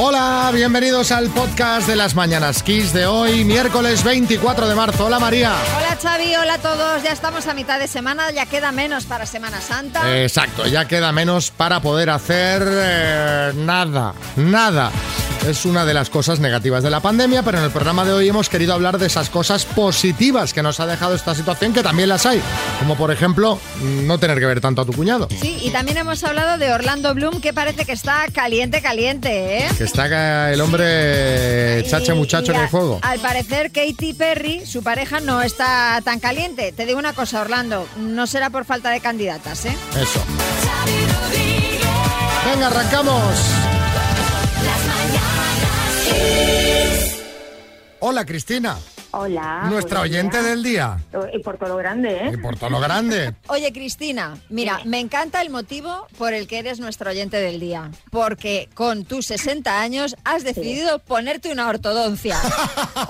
Hola, bienvenidos al podcast de las Mañanas Kiss de hoy, miércoles 24 de marzo. Hola María. Hola Xavi, hola a todos. Ya estamos a mitad de semana, ya queda menos para Semana Santa. Exacto, ya queda menos para poder hacer eh, nada, nada. Es una de las cosas negativas de la pandemia, pero en el programa de hoy hemos querido hablar de esas cosas positivas que nos ha dejado esta situación, que también las hay. Como por ejemplo, no tener que ver tanto a tu cuñado. Sí, y también hemos hablado de Orlando Bloom, que parece que está caliente, caliente, ¿eh? Que está el hombre chache Y- muchacho y en a- el fuego. Al parecer, Katy Perry, su pareja, no está tan caliente. Te digo una cosa, Orlando, no será por falta de candidatas, ¿eh? Eso. Venga, arrancamos. Hola, Cristina. Hola. Nuestra oyente del día. Y por todo lo grande, Y ¿eh? por todo lo grande. Oye, Cristina, mira, me encanta el motivo por el que eres nuestro oyente del día. Porque con tus 60 años has decidido ponerte una ortodoncia.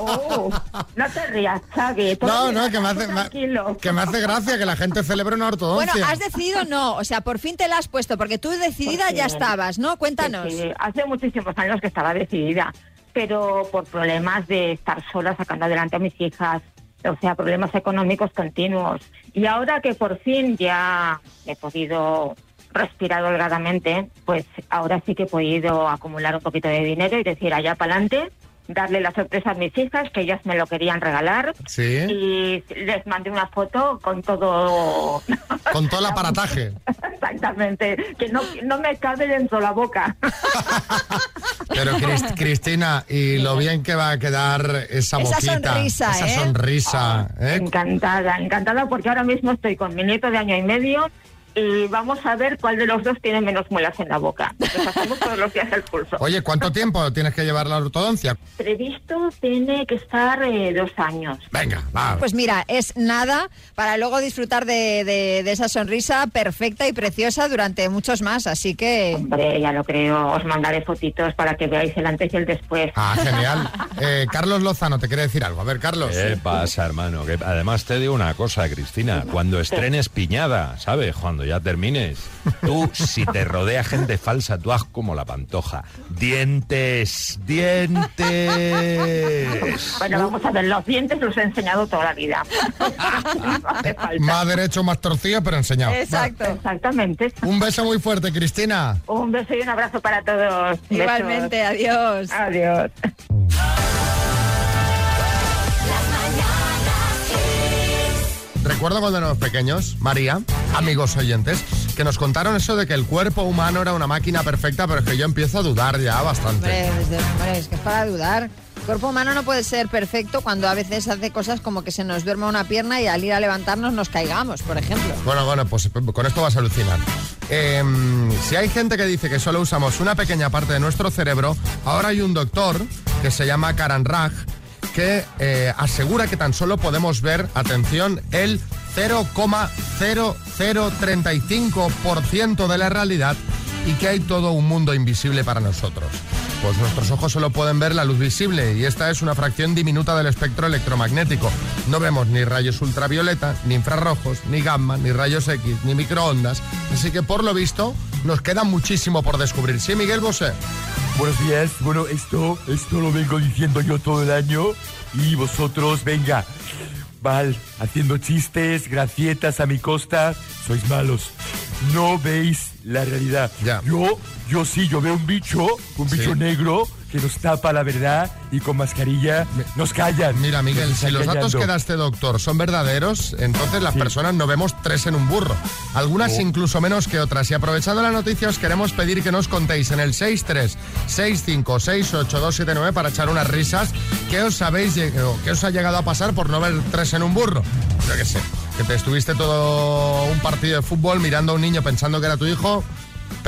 Oh, no te rías, Xavi. No, no, que me hace, me- Tranquilo. que me hace gracia que la gente celebre una ortodoncia. Bueno, has decidido no, o sea, por fin te la has puesto, porque tú decidida Porque- ya estabas, ¿no? Cuéntanos. Sí, sí, hace muchísimos años que estaba decidida, pero por problemas de estar sola sacando adelante a mis hijas, o sea, problemas económicos continuos. Y ahora que por fin ya he podido respirar holgadamente, pues ahora sí que he podido acumular un poquito de dinero y decir allá para adelante, darle la sorpresa a mis hijas, que ellas me lo querían regalar. Sí, Y les mandé una foto con todo... con todo el aparataje. Exactamente, que no, no me cabe dentro la boca. Pero Cris- Cristina, y lo bien que va a quedar esa Esa boquita, sonrisa, esa ¿eh? sonrisa, ¿eh? Encantada, encantada porque ahora mismo estoy con mi nieto de año y medio y vamos a ver cuál de los dos tiene menos muelas en la boca. Nos hacemos todos los días el pulso. Oye, ¿cuánto tiempo tienes que llevar la ortodoncia? Previsto tiene que estar eh, dos años. Venga, va. Pues mira, es nada para luego disfrutar de, de- de esa sonrisa perfecta y preciosa durante muchos más. Así que Hombre, ya lo creo, os mandaré fotitos para que veáis el antes y el después. Ah, genial. Eh, Carlos Lozano, te quiere decir algo. A ver, Carlos. ¿Qué pasa, hermano? Que además te digo una cosa, Cristina. Cuando estrenes piñada, ¿sabes? Cuando ya termines. Tú, si te rodea gente falsa, tú haz como la pantoja. Dientes, dientes. Bueno, vamos a ver, los dientes los he enseñado toda la vida. No. Más derecho, más torcido, pero enseñado. exacto. Exactamente. Un beso muy fuerte, Cristina. Un beso y un abrazo para todos. Besos. Igualmente, adiós. Adiós. Recuerdo cuando éramos pequeños, María, amigos oyentes, que nos contaron eso de que el cuerpo humano era una máquina perfecta, pero es que yo empiezo a dudar ya bastante. Hombre, desde- hombre, es que es para dudar. El cuerpo humano no puede ser perfecto cuando a veces hace cosas como que se nos duerma una pierna y al ir a levantarnos nos caigamos, por ejemplo. Bueno, bueno, pues con esto vas a alucinar. Eh, si hay gente que dice que solo usamos una pequeña parte de nuestro cerebro, ahora hay un doctor que se llama Karan Raj que eh, asegura que tan solo podemos ver, atención, el 0,0035% de la realidad y que hay todo un mundo invisible para nosotros. Pues nuestros ojos solo pueden ver la luz visible y esta es una fracción diminuta del espectro electromagnético. No vemos ni rayos ultravioleta, ni infrarrojos, ni gamma, ni rayos X, ni microondas. Así que por lo visto nos queda muchísimo por descubrir. ¿Sí, Miguel Bosé? Buenos días. Bueno, esto, esto lo vengo diciendo yo todo el año y vosotros, venga, mal, haciendo chistes, gracietas a mi costa, sois malos. No veis la realidad. Ya. Yo, yo sí, yo veo un bicho, un Sí. bicho negro que nos tapa la verdad y con mascarilla nos callan. Mira, Miguel, si los datos que da este doctor son verdaderos, entonces las personas no vemos tres en un burro. Algunas Oh. incluso menos que otras. Y aprovechando la noticia, os queremos pedir que nos contéis en el 636568279 para echar unas risas. ¿Qué os habéis qué os ha llegado a pasar por no ver tres en un burro? Yo qué sé, que te estuviste todo un partido de fútbol mirando a un niño pensando que era tu hijo.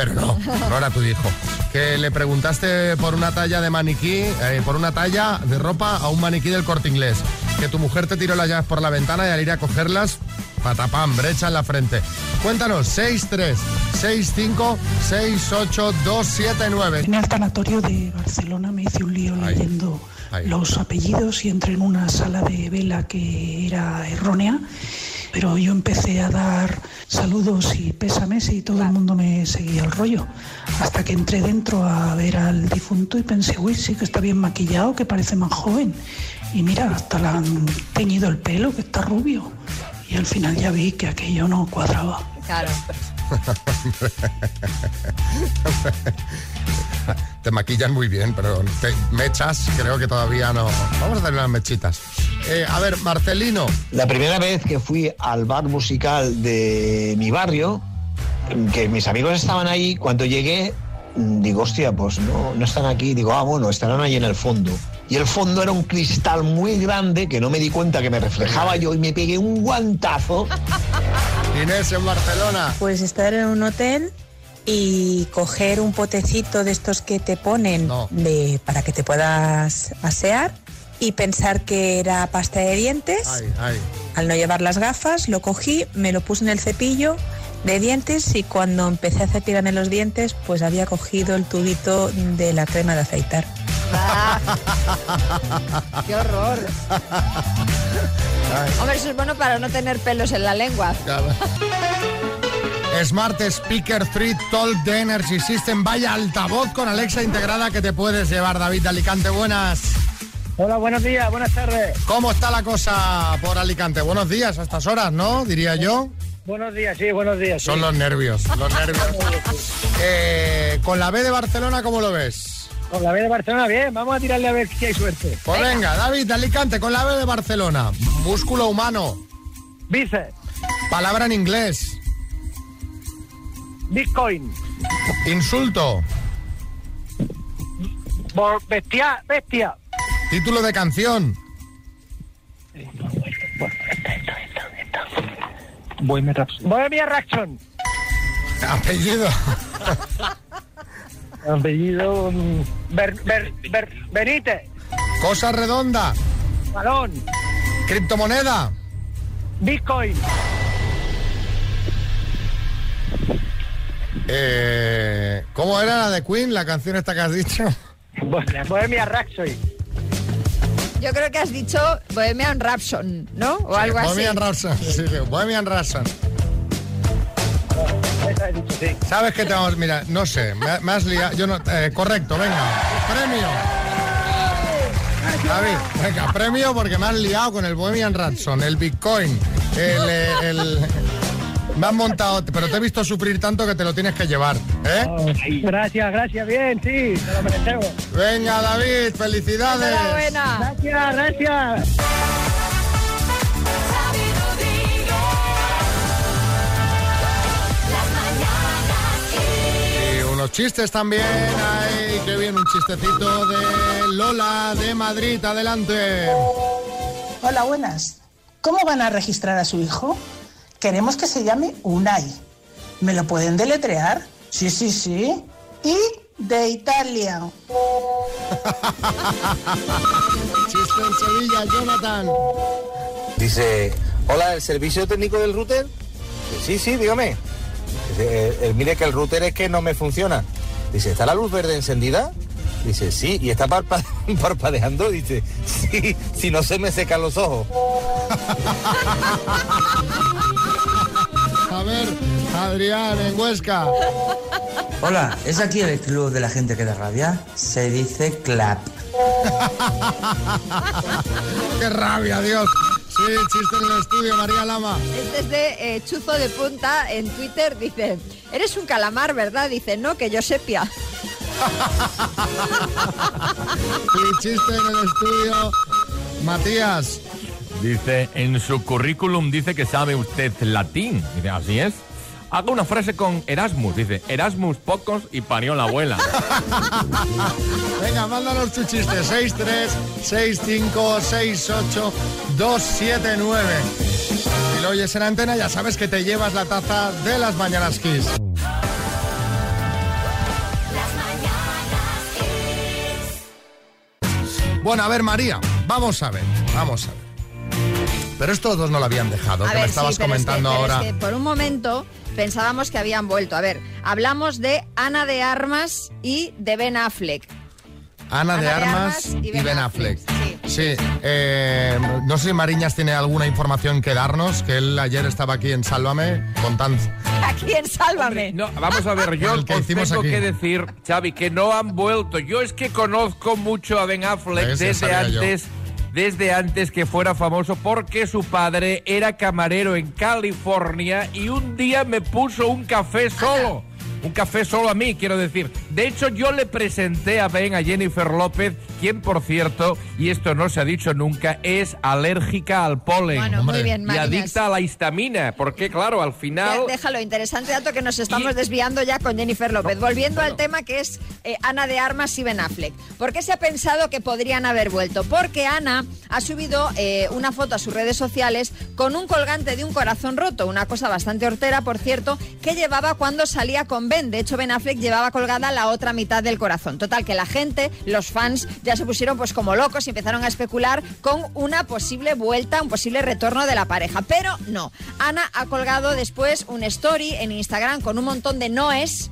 Pero no, no era tu hijo. Que le preguntaste por una talla de maniquí, eh, por una talla de ropa a un maniquí del corte inglés. Que tu mujer te tiró las llaves por la ventana y al ir a cogerlas, patapam, brecha en la frente. Cuéntanos, 63 65 68 279. En el tanatorio de Barcelona me hice un lío leyendo Ahí. los apellidos y entré en una sala de vela que era errónea. Pero yo empecé a dar saludos y pésames y todo el mundo me seguía el rollo. Hasta que entré dentro a ver al difunto y pensé, uy, sí que está bien maquillado, que parece más joven. Y mira, hasta le han teñido el pelo, que está rubio. Y al final ya vi que aquello no cuadraba. Claro. Te maquillan muy bien, pero te- mechas creo que todavía no. Vamos a hacer unas mechitas. Eh, a ver, Marcelino. La primera vez que fui al bar musical de mi barrio, que mis amigos estaban ahí, cuando llegué, digo, hostia, pues no, no están aquí. Digo, ah, bueno, estarán ahí en el fondo. Y el fondo era un cristal muy grande que no me di cuenta que me reflejaba yo y me pegué un guantazo. Inés en Barcelona. Pues estar en un hotel y coger un potecito de estos que te ponen No. de, para que te puedas asear y pensar que era pasta de dientes. Ay, ay. Al no llevar las gafas, lo cogí, me lo puse en el cepillo de dientes y cuando empecé a cepillarme los dientes, pues había cogido el tubito de la crema de afeitar. ¡Qué horror! Hombre, eso es bueno para no tener pelos en la lengua. Claro. Smart Speaker 3 Talk de Energy System. Vaya altavoz con Alexa integrada que te puedes llevar, David de Alicante. Buenas. Hola, buenos días, buenas tardes. ¿Cómo está la cosa por Alicante? Buenos días a estas horas, ¿no? Diría yo. Buenos días, sí, buenos días. Son los nervios, los nervios. Eh, con la B de Barcelona, ¿cómo lo ves? Con la B de Barcelona, bien, vamos a tirarle a ver si hay suerte. Pues venga, David Alicante, con la B de Barcelona. Músculo humano. Bíceps, Palabra en inglés. Bitcoin, Insulto. Bestia, bestia. Título de canción. Bohemia Rhapsody. Apellido. Apellido mm, Ber- Ber- Ber- Benítez, Cosa redonda. Balón, Criptomoneda. Bitcoin, Eh, ¿Cómo era la de Queen, la canción esta que has dicho? Bo- Bohemia Rhapsody. Yo creo que has dicho Bohemian Rhapsody, ¿no? O algo así. Bohemian Rhapsody. Sí, sí, Bohemian Rhapsody. Esa he dicho, sí. ¿Sabes qué te vamos? Mira, no sé, me, me has liado. Yo no, eh, correcto, venga. Premio. David, venga, premio porque me has liado con el Bohemian Rhapsody, el Bitcoin, el, eh, el- Me has montado, pero te he visto sufrir tanto que te lo tienes que llevar, ¿eh? Gracias, gracias, bien, sí, te lo merecemos. Venga, David, felicidades. Enhorabuena. Gracias, gracias. Unos chistes también. Ay, qué bien, un chistecito de Lola de Madrid. Adelante. Hola, buenas. ¿Cómo van a registrar a su hijo? Queremos que se llame Unai. ¿Me lo pueden deletrear? Sí, sí, sí. Y de Italia. Chiste en Sevilla, Jonathan. Dice, hola, ¿el servicio técnico del router? Sí, sí, dígame. Dice, "Eh, eh, mire que el router es que no me funciona. Dice, ¿está la luz verde encendida? Dice, sí, y está parpa- parpadeando. Dice, sí, si no se me secan los ojos. A ver, Adrián, en Huesca. Hola, ¿es aquí el club de la gente que da rabia? Se dice clap. Qué rabia, Dios. Sí, chiste en el estudio, María Lama. Este es de eh, Chuzo de Punta en Twitter. Dice, eres un calamar, ¿verdad? Dice, no, que yo sepia. Y chiste en el estudio, Matías. Dice, en su currículum dice que sabe usted latín. Dice, así es. Haga una frase con Erasmus. Dice, Erasmus pocos y parió la abuela. Venga, mándanos tu chiste. 6, 3, 6, 5, 6, 8, 2, 7, 9. Si lo oyes en antena, ya sabes que te llevas la taza de las Mañanas Kiss. Bueno, a ver, María, vamos a ver, vamos a ver. Pero estos dos no lo habían dejado, A que ver, me sí, estabas pero es que- comentando es ahora. que por un momento pensábamos que habían vuelto. A ver, hablamos de Ana de Armas y de Ben Affleck. Ana, de Armas y Ben Affleck. Sí, eh, no sé si Mariñas tiene alguna información que darnos, que él ayer estaba aquí en Sálvame contando. Aquí en Sálvame. No, vamos a ver, yo que os tengo aquí. que decir, Xavi, que no han vuelto. Yo es que conozco mucho a Ben Affleck ¿Ves? Ya desde yo. Desde antes que fuera famoso, porque su padre era camarero en California y un día me puso un café solo. Un café solo a mí, quiero decir. De hecho, yo le presenté a Ben a Jennifer López, quien, por cierto, y esto no se ha dicho nunca, es alérgica al polen. Bueno, muy bien, y adicta a la histamina, porque claro, al final... Déjalo, interesante dato que nos estamos desviando ya con Jennifer López. Volviendo al tema que es eh, Ana de Armas y Ben Affleck. ¿Por qué se ha pensado que podrían haber vuelto? Porque Ana ha subido eh, una foto a sus redes sociales con un colgante de un corazón roto, una cosa bastante hortera, por cierto, que llevaba cuando salía con De hecho, Ben Affleck llevaba colgada la otra mitad del corazón. Total, que la gente, los fans, ya se pusieron pues como locos y empezaron a especular con una posible vuelta, un posible retorno de la pareja. Pero no. Ana ha colgado después un story en Instagram con un montón de noes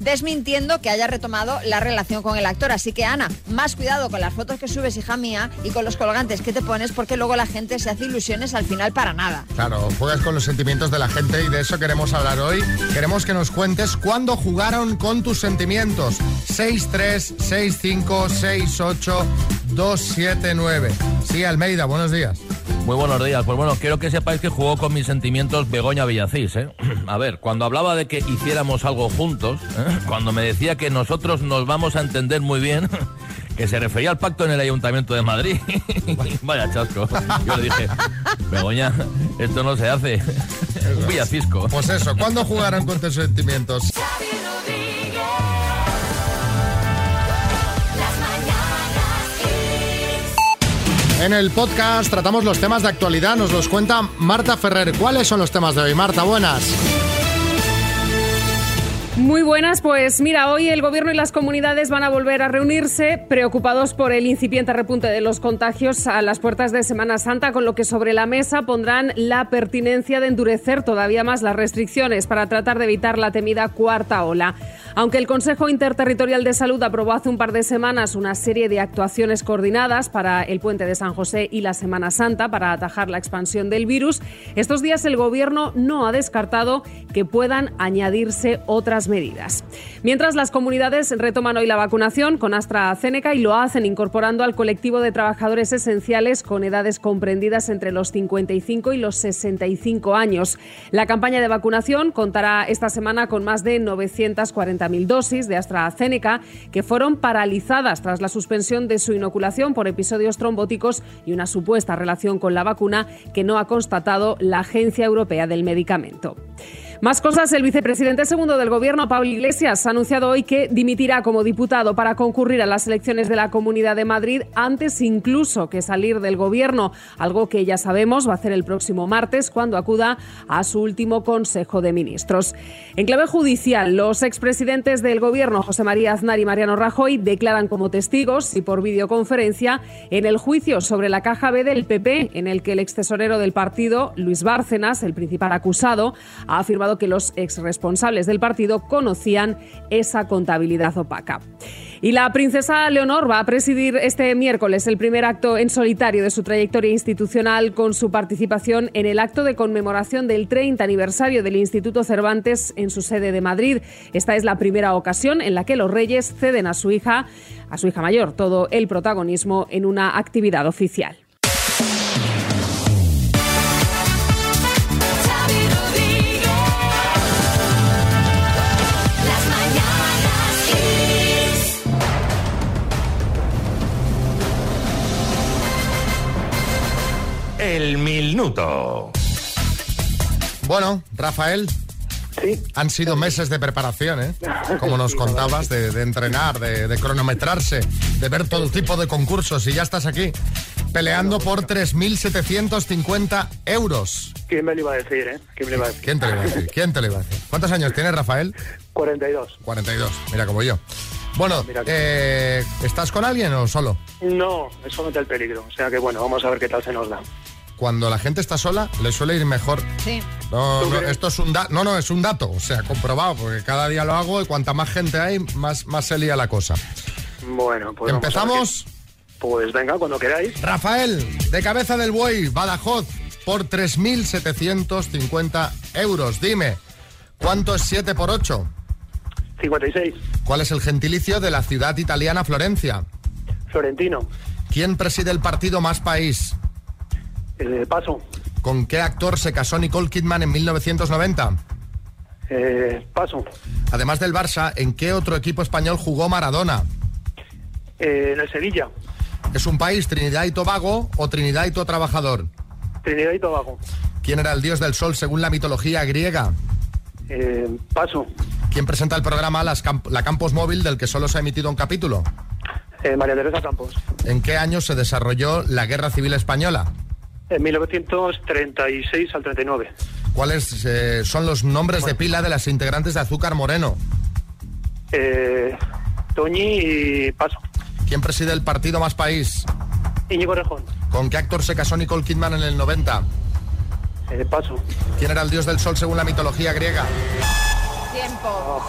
desmintiendo que haya retomado la relación con el actor. Así que, Ana, más cuidado con las fotos que subes, hija mía, y con los colgantes que te pones, porque luego la gente se hace ilusiones al final para nada. Claro, juegas con los sentimientos de la gente y de eso queremos hablar hoy. Queremos que nos cuentes cuándo jugaron con tus sentimientos. 636568279. Sí, Almeida, buenos días. Muy buenos días. Pues bueno, quiero que sepáis que jugó con mis sentimientos Begoña Villacís. ¿eh? A ver, cuando hablaba de que hiciéramos algo juntos, ¿eh? cuando me decía que nosotros nos vamos a entender muy bien, que se refería al pacto en el Ayuntamiento de Madrid. Vaya chasco. Yo le dije, Begoña, esto no se hace. Villacisco. Pues eso, ¿cuándo jugaron con tus sentimientos? En el podcast tratamos los temas de actualidad, nos los cuenta Marta Ferrer. ¿Cuáles son los temas de hoy? Marta, buenas. Muy buenas, pues mira, hoy el gobierno y las comunidades van a volver a reunirse preocupados por el incipiente repunte de los contagios a las puertas de Semana Santa, con lo que sobre la mesa pondrán la pertinencia de endurecer todavía más las restricciones para tratar de evitar la temida cuarta ola. Aunque el Consejo Interterritorial de Salud aprobó hace un par de semanas una serie de actuaciones coordinadas para el puente de San José y la Semana Santa para atajar la expansión del virus, estos días el gobierno no ha descartado que puedan añadirse otras medidas. Mientras las comunidades retoman hoy la vacunación con AstraZeneca y lo hacen incorporando al colectivo de trabajadores esenciales con edades comprendidas entre los 55 y los 65 años. La campaña de vacunación contará esta semana con más de 940.000 dosis de AstraZeneca que fueron paralizadas tras la suspensión de su inoculación por episodios trombóticos y una supuesta relación con la vacuna que no ha constatado la Agencia Europea del Medicamento. Más cosas, el vicepresidente segundo del gobierno, Pablo Iglesias, ha anunciado hoy que dimitirá como diputado para concurrir a las elecciones de la Comunidad de Madrid antes incluso que salir del gobierno, algo que ya sabemos va a hacer el próximo martes cuando acuda a su último Consejo de Ministros. En clave judicial, los expresidentes del gobierno, José María Aznar y Mariano Rajoy, declaran como testigos y por videoconferencia en el juicio sobre la caja B del PP, en el que el ex tesorero del partido, Luis Bárcenas, el principal acusado, ha afirmado que los exresponsables del partido conocían esa contabilidad opaca. Y la princesa Leonor va a presidir este miércoles el primer acto en solitario de su trayectoria institucional con su participación en el acto de conmemoración del 30 aniversario del Instituto Cervantes en su sede de Madrid. Esta es la primera ocasión en la que los reyes ceden a su hija, a su hija mayor, todo el protagonismo en una actividad oficial. Minuto. Bueno, Rafael. Han sido meses de preparación, ¿eh? Como nos contabas, de, de entrenar, de, de cronometrarse, de ver todo tipo de concursos y ya estás aquí peleando por 3.750 euros. ¿Quién me lo iba a decir, eh? ¿Quién me lo iba a decir? ¿Quién te lo iba a decir? ¿Quién te lo iba a decir? ¿Cuántos años tienes, Rafael? 42. 42, mira como yo. Bueno, eh, ¿estás con alguien o solo? No, eso mete el peligro. O sea que bueno, vamos a ver qué tal se nos da. Cuando la gente está sola, le suele ir mejor. Sí. Esto es un dato. No, no, es un dato. O sea, comprobado, porque cada día lo hago y cuanta más gente hay, más, más se lía la cosa. Bueno, pues. vamos a ver ¿Empezamos? Pues venga, cuando queráis. Rafael, de cabeza del buey, Badajoz, por 3.750 euros. Dime, ¿cuánto es 7 por 8? 56. ¿Cuál es el gentilicio de la ciudad italiana Florencia? Florentino. ¿Quién preside el partido Más País? Eh, paso. ¿Con qué actor se casó Nicole Kidman en 1990? Eh, paso. Además del Barça, ¿en qué otro equipo español jugó Maradona? Eh, en el Sevilla. ¿Es un país Trinidad y Tobago o Trinidad y Tobago Trabajador? Trinidad y Tobago. ¿Quién era el dios del sol según la mitología griega? Eh, paso. ¿Quién presenta el programa Las Camp- La Campos Móvil del que solo se ha emitido un capítulo? María Teresa Campos. ¿En qué año se desarrolló la Guerra Civil Española? En 1936 al 39. ¿Cuáles eh, son los nombres de pila de las integrantes de Azúcar Moreno? Eh, Toñi y paso. ¿Quién preside el partido Más País? Íñigo Rejón. ¿Con qué actor se casó Nicole Kidman en el 90? Eh, paso. ¿Quién era el dios del sol según la mitología griega? Tiempo.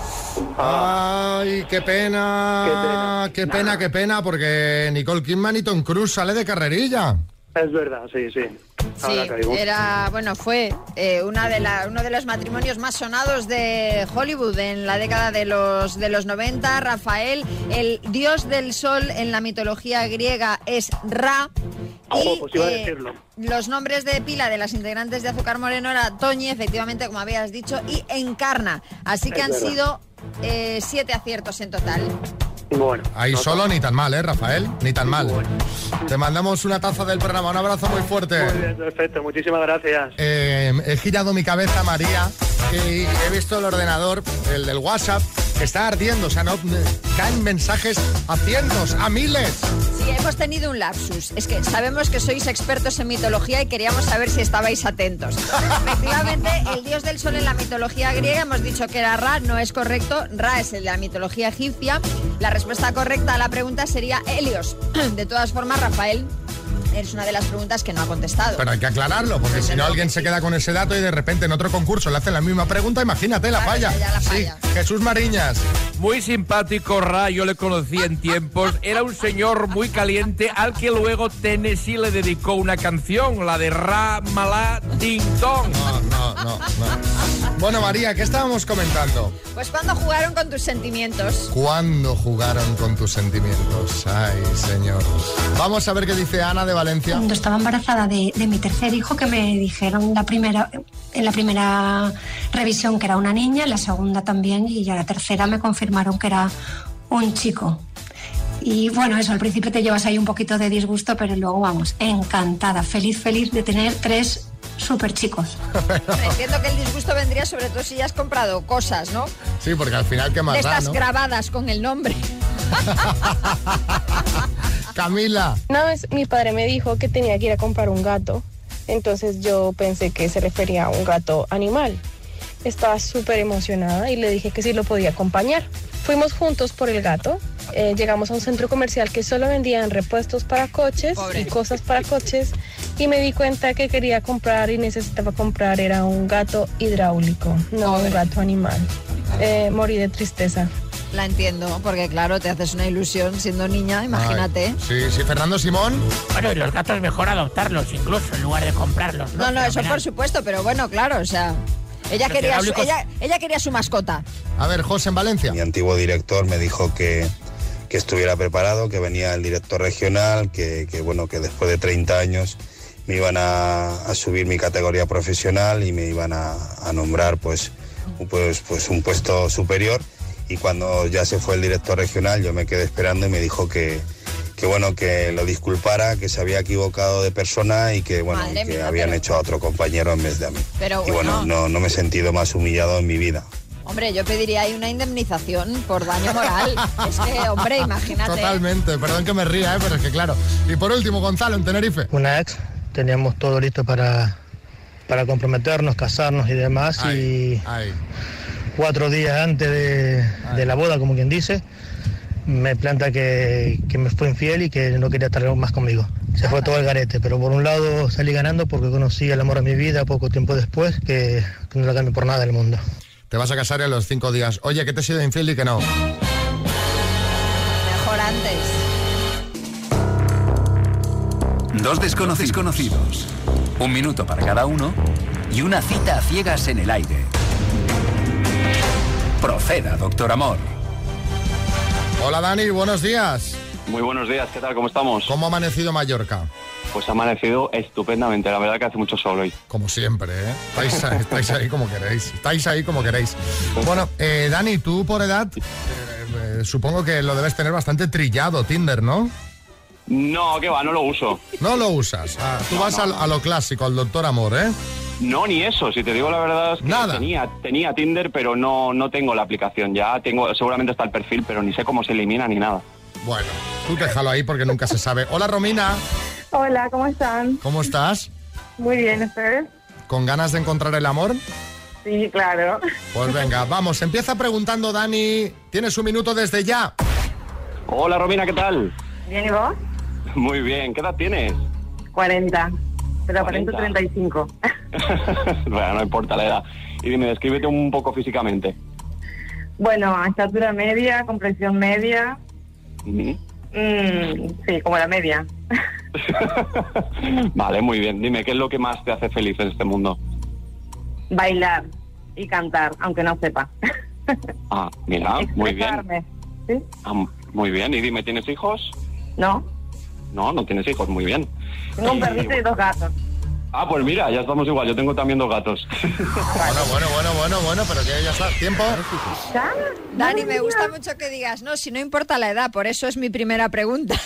Ay, qué pena. Qué pena, qué pena, porque Nicole Kidman y Tom Cruise sale de carrerilla. Es verdad, sí, sí. Ahora Sí, caigo. era, bueno, fue eh, una de la, uno de los matrimonios más sonados de Hollywood en la década de los, de los 90. Rafael, el dios del sol en la mitología griega es Ra. Ojo, y, pues iba a eh, decirlo. los nombres de pila de las integrantes de Azúcar Moreno era Toñi, efectivamente, como habías dicho, y Encarna. Así que Es han verdad. sido eh, siete aciertos en total. Bueno. Ahí solo ni tan mal, ¿eh, Rafael? Ni tan mal. Te mandamos una taza del programa. Un abrazo muy fuerte. Muy bien, perfecto. Muchísimas gracias. Eh, he girado mi cabeza, María, y he visto el ordenador, el del WhatsApp, está ardiendo. O sea, no, caen mensajes a cientos, a miles. Sí, hemos tenido un lapsus. Es que sabemos que sois expertos en mitología y queríamos saber si estabais atentos. Efectivamente, el dios del sol en la mitología griega hemos dicho que era Ra, no es correcto. Ra es el de la mitología egipcia. La respuesta correcta a la pregunta sería Helios. De todas formas, Rafael, es una de las preguntas que no ha contestado. Pero hay que aclararlo, porque si no alguien se queda con ese dato y de repente en otro concurso le hacen la misma pregunta, imagínate la Claro, falla. ya, ya la Sí. Jesús Mariñas. Muy simpático, Ra, yo le conocí en tiempos. Era un señor muy caliente al que luego Tennessee le dedicó una canción, la de Ra Malá Ding Dong. No, no, no, no. Bueno, María, ¿qué estábamos comentando? Pues cuando jugaron con tus sentimientos. ¿Cuándo jugaron con tus sentimientos? Ay, señor. Vamos a ver qué dice Ana de Valencia. Cuando estaba embarazada de, de mi tercer hijo, que me dijeron la primera, en la primera revisión que era una niña, en la segunda también, y ya la tercera me confirmaron que era un chico. Y bueno, eso, al principio te llevas ahí un poquito de disgusto, pero luego vamos, encantada, feliz, feliz de tener tres súper chicos. Entiendo que el disgusto vendría sobre todo si ya has comprado cosas, ¿no? Sí, porque al final, ¿qué De más da, estas no? grabadas con el nombre. Camila. Una vez mi padre me dijo que tenía que ir a comprar un gato, entonces yo pensé que se refería a un gato animal. Estaba súper emocionada y le dije que sí lo podía acompañar. Fuimos juntos por el gato, eh, llegamos a un centro comercial que solo vendían repuestos para coches y cosas para coches y me di cuenta que quería comprar y necesitaba comprar era un gato hidráulico, no un gato animal. Eh, morí de tristeza. La entiendo, porque claro, te haces una ilusión siendo niña, imagínate. Ay, sí, sí, Fernando Simón. Bueno, y los gatos mejor adoptarlos incluso en lugar de comprarlos. No, no, eso Fenomenal. por supuesto, pero bueno, claro, o sea, ella quería, su, ella, ella quería su mascota. A ver, José en Valencia. Mi antiguo director me dijo que, que estuviera preparado, que venía el director regional, que, que, bueno, que después de 30 años me iban a, a subir mi categoría profesional y me iban a, a nombrar pues, pues, pues un puesto superior. Y cuando ya se fue el director regional, yo me quedé esperando y me dijo que, que bueno, que lo disculpara, que se había equivocado de persona y que bueno, Madre que mía, habían pero- hecho a otro compañero en vez de a mí. Pero y bueno, bueno. no, no me he sentido más humillado en mi vida. Hombre, yo pediría ahí una indemnización por daño moral. es que, hombre, imagínate. Totalmente, perdón que me ría, ¿eh? pero es que claro. Y por último, Gonzalo, en Tenerife. Una ex, teníamos todo listo para, para comprometernos, casarnos y demás. y cuatro días antes de, de la boda, como quien dice, me planta que, que me fue infiel y que no quería estar más conmigo. Se fue todo el garete, pero por un lado salí ganando porque conocí el amor de mi vida poco tiempo después, que, que no lo cambio por nada del mundo. Te vas a casar a los cinco días. Oye, que te he sido infiel y que no. Mejor restaurantes. Dos desconocidos conocidos. Un minuto para cada uno y una cita a ciegas en el aire. Proceda, doctor Amor. Hola Dani, buenos días. Muy buenos días, ¿qué tal? ¿Cómo estamos? ¿Cómo ha amanecido Mallorca? Pues ha amanecido estupendamente, la verdad que hace mucho sol hoy. Como siempre, ¿eh? Estáis, estáis ahí como queréis. Estáis ahí como queréis. Bueno, eh, Dani, tú por edad, eh, eh, supongo que lo debes tener bastante trillado, Tinder, ¿no? No, que va, no lo uso. No lo usas. Ah, tú vas al- a, lo clásico, al doctor amor, ¿eh? No, ni eso, si te digo la verdad es que Nada. tenía, tenía Tinder, pero no, no tengo la aplicación. Ya tengo, seguramente está el perfil, pero ni sé cómo se elimina ni nada. Bueno, tú déjalo ahí porque nunca se sabe. Hola Romina, Hola, ¿cómo están? ¿cómo estás? Muy bien, ¿ustedes? ¿Con ganas de encontrar el amor? Sí, claro. Pues venga, vamos, empieza preguntando Dani. Tienes un minuto desde ya. Hola Romina, ¿qué tal? ¿Bien y vos? Muy bien, ¿qué edad tienes? 40. Pero aparento 40. 35. bueno, no importa la edad. Y dime, descríbete un poco físicamente. Bueno, a estatura media, comprensión media. Mm, sí, como la media. Vale, muy bien. Dime, ¿qué es lo que más te hace feliz en este mundo? Bailar y cantar, aunque no sepa. Ah, mira, muy bien. ¿Sí? Ah, muy bien. Y dime, ¿tienes hijos? ¿No? No, no tienes hijos, muy bien. Tengo un perrito y dos gatos. Ah, pues mira, ya estamos igual. Yo tengo también dos gatos. Bueno, bueno, bueno, bueno, bueno, pero que ya está. ¿Tiempo? Dani, me gusta mucho que digas, no, si no importa la edad, por eso es mi primera pregunta.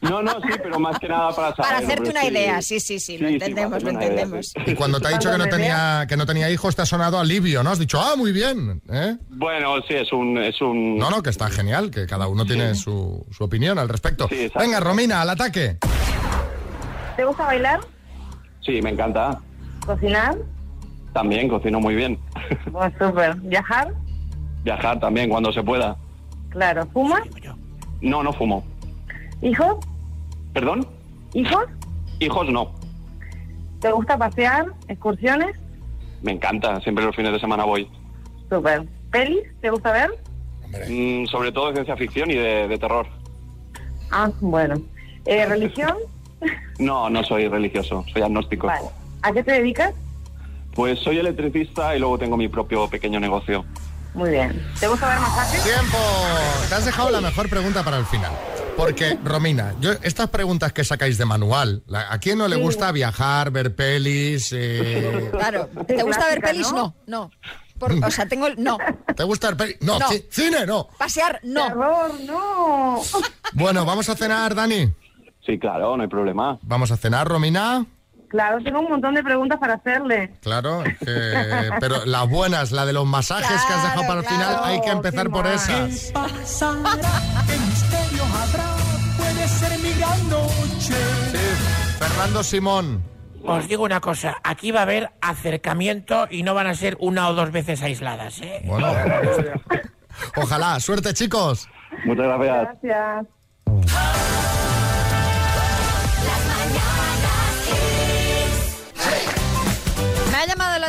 No, no, sí, pero más que nada para saber. Para hacerte una sí. idea, sí, sí, sí, lo Sí, entendemos, lo idea, entendemos. sí. Y cuando te ha dicho que no tenía, que no tenía hijos, te ha sonado alivio, ¿no? Has dicho, ah, muy bien. ¿eh? Bueno, sí, es un... Es un... No, no, que está genial, que cada uno tiene su, su opinión al respecto. Venga, Romina, al ataque. ¿Te gusta bailar? Sí, me encanta. ¿Cocinar? También cocino muy bien. Pues súper. ¿Viajar? Viajar también cuando se pueda. Claro. ¿Fumas? No, no fumo. ¿Hijos? ¿Perdón? ¿Hijos? Hijos no. ¿Te gusta pasear? ¿Excursiones? Me encanta. Siempre los fines de semana voy. Súper. ¿Pelis? ¿Te gusta ver? Mm, sobre todo de ciencia ficción y de, de terror. Ah, bueno. Eh, ¿Religión? No, no soy religioso. Soy agnóstico. Vale. ¿A qué te dedicas? Pues soy electricista y luego tengo mi propio pequeño negocio. Muy bien. ¿Te gusta ver masajes? ¡Tiempo! Te has dejado la mejor pregunta para el final. Porque, Romina, yo estas preguntas que sacáis de manual, la- ¿a quién no le Sí. gusta viajar, ver pelis? eh, Claro, ¿te gusta ver pelis? ¿no? No, no. Por- o sea, tengo el... No. ¿Te gusta ver pelis? No, No. ci- cine, no. Pasear, no. Terror, no. Bueno, ¿vamos a cenar, Dani? Sí, claro, no hay problema. ¿Vamos a cenar, Romina? Claro, tengo un montón de preguntas para hacerle. Claro, pero las buenas, la de los masajes que has dejado para el final, hay que empezar por esas. pasará? ¿Qué misterio habrá? Puede ser mi gran noche. Fernando Simón. Os digo una cosa, aquí va a haber acercamiento y no van a ser una o dos veces aisladas, ¿eh? Bueno, ojalá. Suerte, chicos. Muchas gracias. Gracias.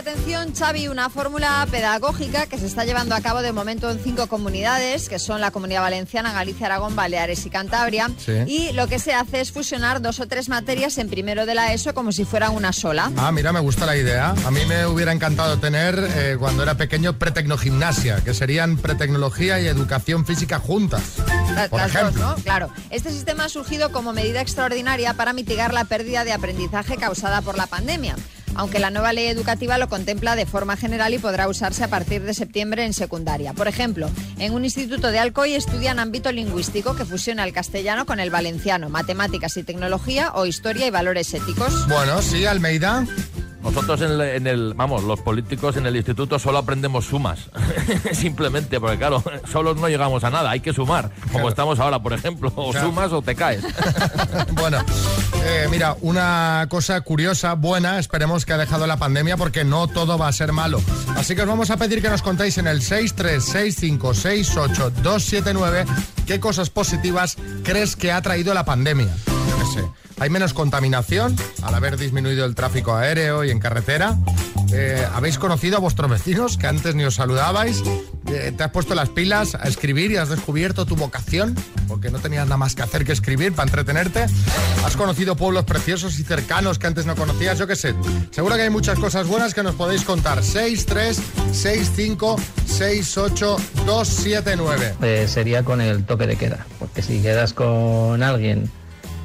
La atención, Xavi, una fórmula pedagógica que se está llevando a cabo de momento en cinco comunidades, que son la Comunidad Valenciana, Galicia, Aragón, Baleares y Cantabria. Sí. Y lo que se hace es fusionar dos o tres materias en primero de la ESO como si fuera una sola. Ah, mira, me gusta la idea. A mí me hubiera encantado tener, eh, cuando era pequeño, pretecnogimnasia, que serían pretecnología y educación física juntas. La- Por dos, ejemplo. ¿no? Claro. Este sistema ha surgido como medida extraordinaria para mitigar la pérdida de aprendizaje causada por la pandemia. Aunque la nueva ley educativa lo contempla de forma general y podrá usarse a partir de septiembre en secundaria. Por ejemplo, en un instituto de Alcoy estudian ámbito lingüístico que fusiona el castellano con el valenciano, matemáticas y tecnología o historia y valores éticos. Bueno, sí, Almeida. Nosotros en el, en el- vamos, los políticos en el instituto solo aprendemos sumas. Simplemente, porque claro, solos no llegamos a nada, hay que sumar. Como estamos ahora, por ejemplo, o Claro. sumas o te caes. Bueno, eh, mira, una cosa curiosa, buena, esperemos que ha dejado la pandemia porque no todo va a ser malo. Así que os vamos a pedir que nos contéis en el 636568279 qué cosas positivas crees que ha traído la pandemia. Yo qué sé. Hay menos contaminación al haber disminuido el tráfico aéreo y en carretera. Eh, ¿Habéis conocido a vuestros vecinos que antes ni os saludabais? eh, te has puesto las pilas a escribir y has descubierto tu vocación, porque no tenías nada más que hacer que escribir para entretenerte. Has conocido pueblos preciosos y cercanos que antes no conocías, yo qué sé. Seguro que hay muchas cosas buenas que nos podéis contar. 6, 3, 6, 5, 6, 8, 2, 7, 9. Eh, sería con el toque de queda, porque si quedas con alguien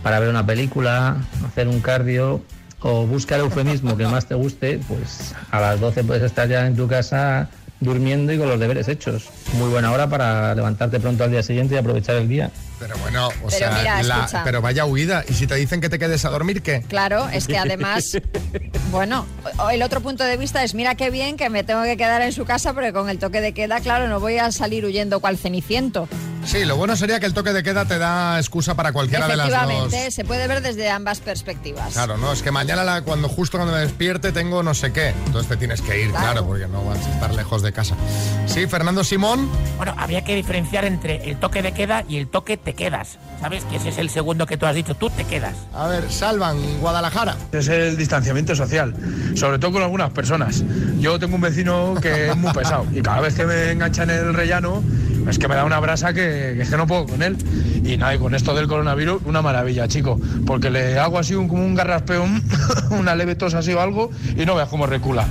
para ver una película, hacer un cardio o buscar el eufemismo que más te guste, pues a las 12 puedes estar ya en tu casa durmiendo y con los deberes hechos. Muy buena hora para levantarte pronto al día siguiente y aprovechar el día. Pero bueno, o Pero sea, mira, la- escucha. pero vaya huida. Y si te dicen que te quedes a dormir, ¿qué? Claro, es que además, bueno, el otro punto de vista es, mira qué bien que me tengo que quedar en su casa porque con el toque de queda, claro, no voy a salir huyendo cual ceniciento. Sí, lo bueno sería que el toque de queda te da excusa para cualquiera de las dos. Efectivamente, se puede ver desde ambas perspectivas. Claro, no, es que mañana la- cuando justo cuando me despierte tengo no sé qué. Entonces te tienes que ir, claro, Claro. porque no vas a estar lejos de casa. Sí, Fernando Simón. Bueno, habría que diferenciar entre el toque de queda y el toque te quedas. ¿Sabes? Que ese es el segundo que tú has dicho. Tú te quedas. A ver, Salvan, Guadalajara. Es el distanciamiento social, sobre todo con algunas personas. Yo tengo un vecino que es muy pesado y cada vez que me engancha en el rellano es que me da una brasa que, que es que no puedo con él. Y nada, y con esto del coronavirus, una maravilla, chico, porque le hago así un, como un garraspeo, un- una leve tos así o algo y no veas cómo recula.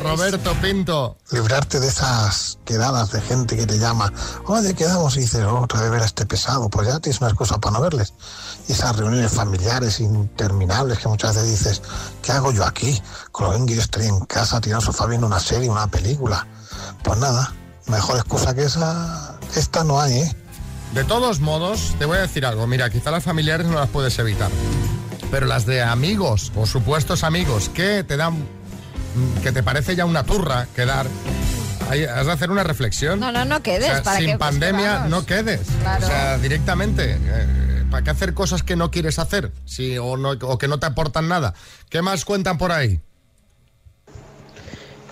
Roberto Pinto. librarte de esas quedadas de gente que te llama, oye, quedamos y dices, oh, otra vez ver a este pesado, pues ya tienes una excusa para no verles. Y esas reuniones familiares interminables que muchas veces dices, ¿qué hago yo aquí? Con lo bien que yo estaría en casa tirado al sofá viendo una serie, una película. Pues nada, mejor excusa que esa, esta no hay, ¿eh? De todos modos, te voy a decir algo. Mira, quizá las familiares no las puedes evitar. Pero las de amigos o supuestos amigos que te dan. que te parece ya una turra quedar. ahí Has de hacer una reflexión. No, no, no quedes, O sea, ¿para sin qué? Pues pandemia no quedes. Claro. O sea, directamente. eh, ¿Para qué hacer cosas que no quieres hacer? Sí, o, no, o que no te aportan nada. ¿Qué más cuentan por ahí?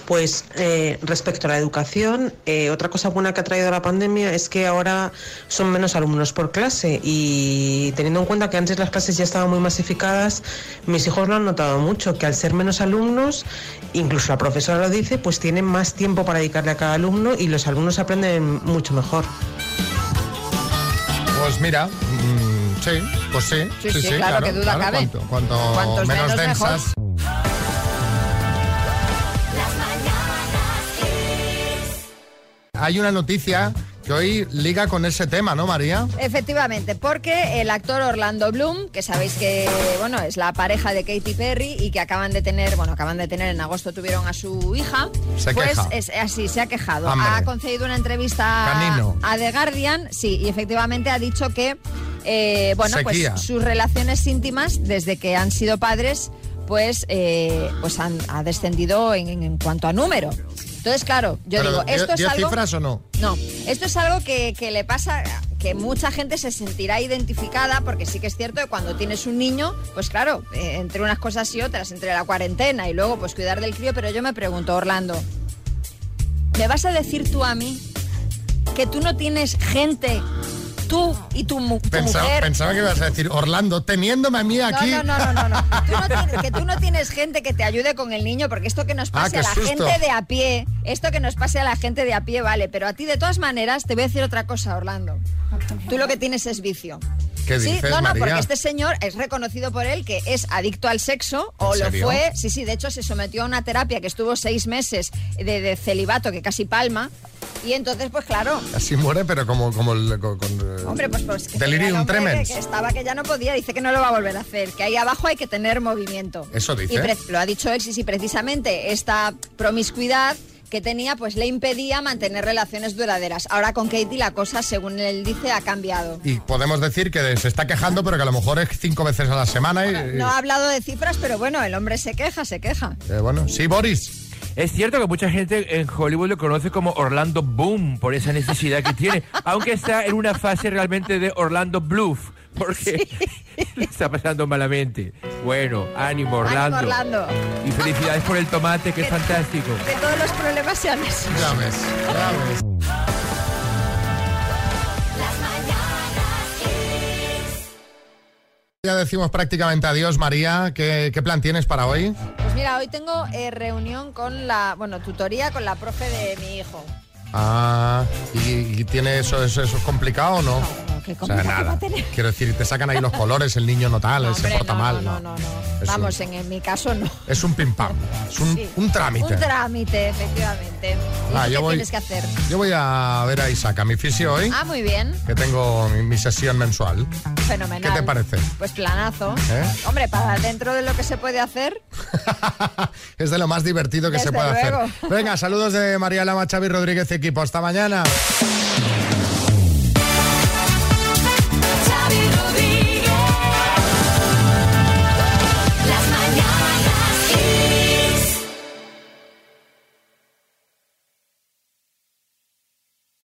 Pues eh, respecto a la educación, eh, otra cosa buena que ha traído la pandemia es que ahora son menos alumnos por clase y teniendo en cuenta que antes las clases ya estaban muy masificadas, mis hijos lo han notado mucho, que al ser menos alumnos, incluso la profesora lo dice, pues tienen más tiempo para dedicarle a cada alumno y los alumnos aprenden mucho mejor. Pues mira, mm, sí, pues sí. Sí, sí, claro, que duda cabe. Cuanto, menos, menos, mejor. Hay una noticia que hoy liga con ese tema, ¿no, María? Efectivamente, porque el actor Orlando Bloom, que sabéis que bueno es la pareja de Katy Perry y que acaban de tener, bueno, acaban de tener en agosto tuvieron a su hija, Se pues queja. es así, se ha quejado. Hombre. Ha concedido una entrevista Canino. a The Guardian, sí, y efectivamente ha dicho que eh, bueno, Sequía. pues sus relaciones íntimas desde que han sido padres, pues eh, pues han ha descendido en, en- en cuanto a número. Entonces, claro, yo Pero, digo, ¿dio- esto es algo cifras o no? no, esto es algo que, que le pasa, que mucha gente se sentirá identificada, porque sí que es cierto que cuando tienes un niño, pues claro, eh, entre unas cosas y otras, entre la cuarentena y luego pues cuidar del crío, pero yo me pregunto, Orlando, ¿me vas a decir tú a mí que tú no tienes gente, tú y tu, tu Pensaba, mujer? pensaba que ibas a decir, Orlando, teniéndome a mí aquí. No, no, no, no, no, no. Tú no tienes- que tú no tienes gente que te ayude con el niño, porque esto que nos Ah, pase qué a la susto. gente de a pie, esto que nos pase a la gente de a pie, vale, pero a ti de todas maneras te voy a decir otra cosa, Orlando. Tú lo que tienes es vicio. ¿Qué sí, dices, no, no, María? porque este señor es reconocido por él que es adicto al sexo, o ¿En lo serio? fue, sí, sí, de hecho se sometió a una terapia que estuvo seis meses de, de celibato, que casi palma, y entonces, pues claro, Así muere, pero como, como el, con, con, Hombre, pues, pues que Delirium tremens. Que, que estaba que ya no podía, dice que no lo va a volver a hacer, que ahí abajo hay que tener movimiento. Eso dice. Y lo ha dicho él, sí, sí, precisamente esta promiscuidad que tenía, pues le impedía mantener relaciones duraderas. Ahora con Katie la cosa, según él dice, ha cambiado. Y podemos decir que se está quejando, pero que a lo mejor es cinco veces a la semana. Y, No ha hablado de cifras, pero bueno, el hombre se queja, se queja. eh, bueno, sí, Boris. Es cierto que mucha gente en Hollywood lo conoce como Orlando Boom por esa necesidad que tiene, aunque está en una fase realmente de Orlando Bluff, porque le está pasando malamente. Bueno, ánimo Orlando. Ánimo, Orlando. Y felicidades por el tomate, que es fantástico. De todos los problemas se han Ya ves, ya ves. Ya decimos prácticamente adiós, María. ¿Qué, plan tienes para hoy? Pues mira, hoy tengo eh, reunión con la, bueno, tutoría con la profe de mi hijo. Ah, ¿y, y tiene eso, eso, eso es complicado o no? ¿qué o sea, complicado va nada. Quiero decir, te sacan ahí los colores, el niño no tal, se Hombre, porta no, mal. no, No, no, no. Vamos, en, en mi caso no. Es un pim pam, es un, Sí. un trámite. Un trámite, efectivamente. ¿Y Ah, yo qué voy- tienes que hacer? Yo voy a ver a Isaac, a mi fisio hoy, Ah, muy bien. que tengo mi, mi sesión mensual. Fenomenal. ¿Qué te parece? Pues planazo. ¿Eh? Hombre, para dentro de lo que se puede hacer, Es de lo más divertido que se puede luego. hacer. Venga, saludos de María Lama, Xavi Rodríguez y equipo. Hasta mañana.